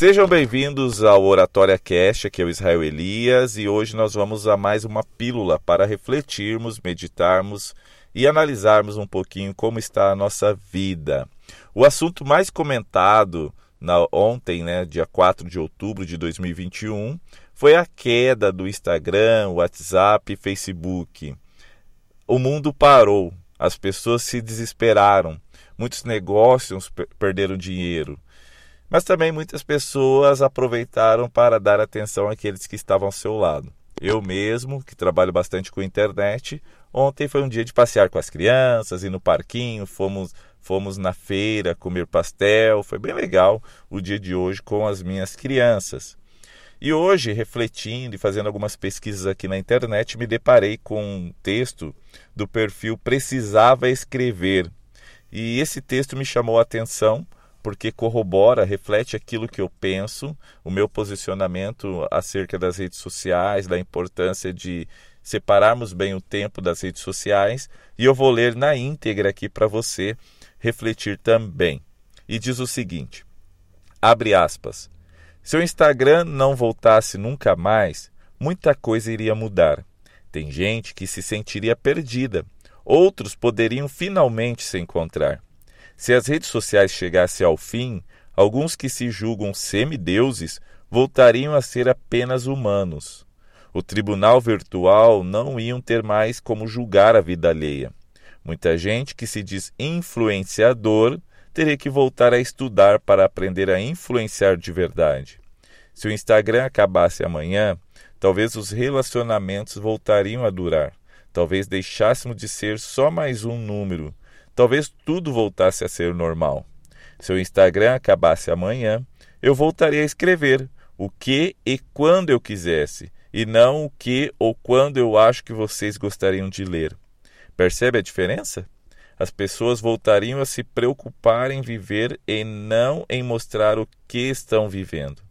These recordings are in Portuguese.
Sejam bem-vindos ao Oratória Cast, aqui é o Israel Elias e hoje nós vamos a mais uma pílula para refletirmos, meditarmos e analisarmos um pouquinho como está a nossa vida. O assunto mais comentado na, ontem, né, dia 4 de outubro de 2021, foi a queda do Instagram, WhatsApp e Facebook. O mundo parou, as pessoas se desesperaram, muitos negócios perderam dinheiro mas também muitas pessoas aproveitaram para dar atenção àqueles que estavam ao seu lado. Eu mesmo, que trabalho bastante com internet, ontem foi um dia de passear com as crianças, ir no parquinho, fomos, fomos na feira comer pastel, foi bem legal o dia de hoje com as minhas crianças. E hoje, refletindo e fazendo algumas pesquisas aqui na internet, me deparei com um texto do perfil Precisava Escrever. E esse texto me chamou a atenção porque corrobora, reflete aquilo que eu penso, o meu posicionamento acerca das redes sociais, da importância de separarmos bem o tempo das redes sociais, e eu vou ler na íntegra aqui para você refletir também. E diz o seguinte: abre aspas. Se o Instagram não voltasse nunca mais, muita coisa iria mudar. Tem gente que se sentiria perdida, outros poderiam finalmente se encontrar. Se as redes sociais chegassem ao fim, alguns que se julgam semideuses voltariam a ser apenas humanos. O tribunal virtual não iam ter mais como julgar a vida alheia. Muita gente que se diz influenciador teria que voltar a estudar para aprender a influenciar de verdade. Se o Instagram acabasse amanhã, talvez os relacionamentos voltariam a durar. Talvez deixássemos de ser só mais um número talvez tudo voltasse a ser normal. Se o Instagram acabasse amanhã, eu voltaria a escrever o que e quando eu quisesse, e não o que ou quando eu acho que vocês gostariam de ler. Percebe a diferença? As pessoas voltariam a se preocupar em viver e não em mostrar o que estão vivendo.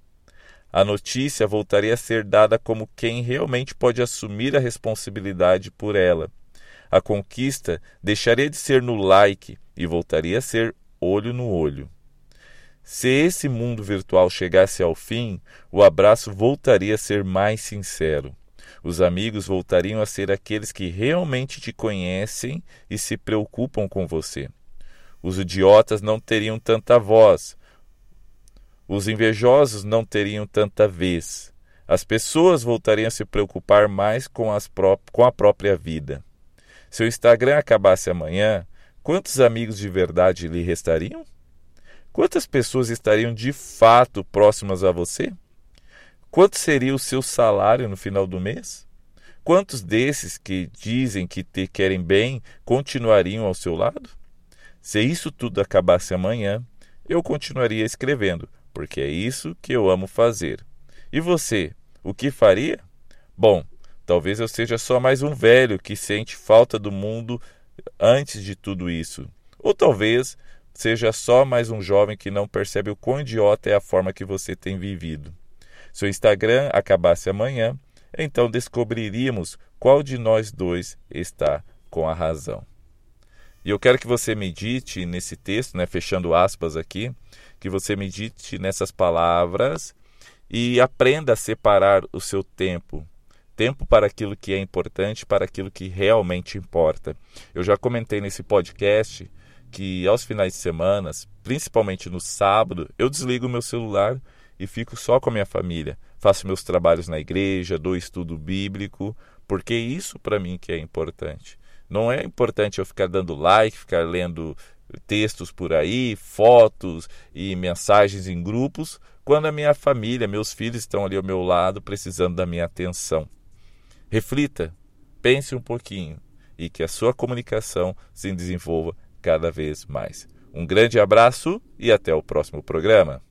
A notícia voltaria a ser dada como quem realmente pode assumir a responsabilidade por ela a conquista deixaria de ser no like e voltaria a ser olho no olho. Se esse mundo virtual chegasse ao fim, o abraço voltaria a ser mais sincero. Os amigos voltariam a ser aqueles que realmente te conhecem e se preocupam com você. Os idiotas não teriam tanta voz. Os invejosos não teriam tanta vez. As pessoas voltariam a se preocupar mais com, as com a própria vida. Se o Instagram acabasse amanhã, quantos amigos de verdade lhe restariam? Quantas pessoas estariam de fato próximas a você? Quanto seria o seu salário no final do mês? Quantos desses que dizem que te querem bem continuariam ao seu lado? Se isso tudo acabasse amanhã, eu continuaria escrevendo, porque é isso que eu amo fazer. E você, o que faria? Bom, Talvez eu seja só mais um velho que sente falta do mundo antes de tudo isso. Ou talvez seja só mais um jovem que não percebe o quão idiota é a forma que você tem vivido. Se o Instagram acabasse amanhã, então descobriríamos qual de nós dois está com a razão. E eu quero que você medite nesse texto, né, fechando aspas aqui, que você medite nessas palavras e aprenda a separar o seu tempo tempo para aquilo que é importante, para aquilo que realmente importa. Eu já comentei nesse podcast que aos finais de semana, principalmente no sábado, eu desligo meu celular e fico só com a minha família. Faço meus trabalhos na igreja, dou estudo bíblico, porque isso para mim que é importante. Não é importante eu ficar dando like, ficar lendo textos por aí, fotos e mensagens em grupos, quando a minha família, meus filhos estão ali ao meu lado precisando da minha atenção. Reflita, pense um pouquinho e que a sua comunicação se desenvolva cada vez mais. Um grande abraço e até o próximo programa.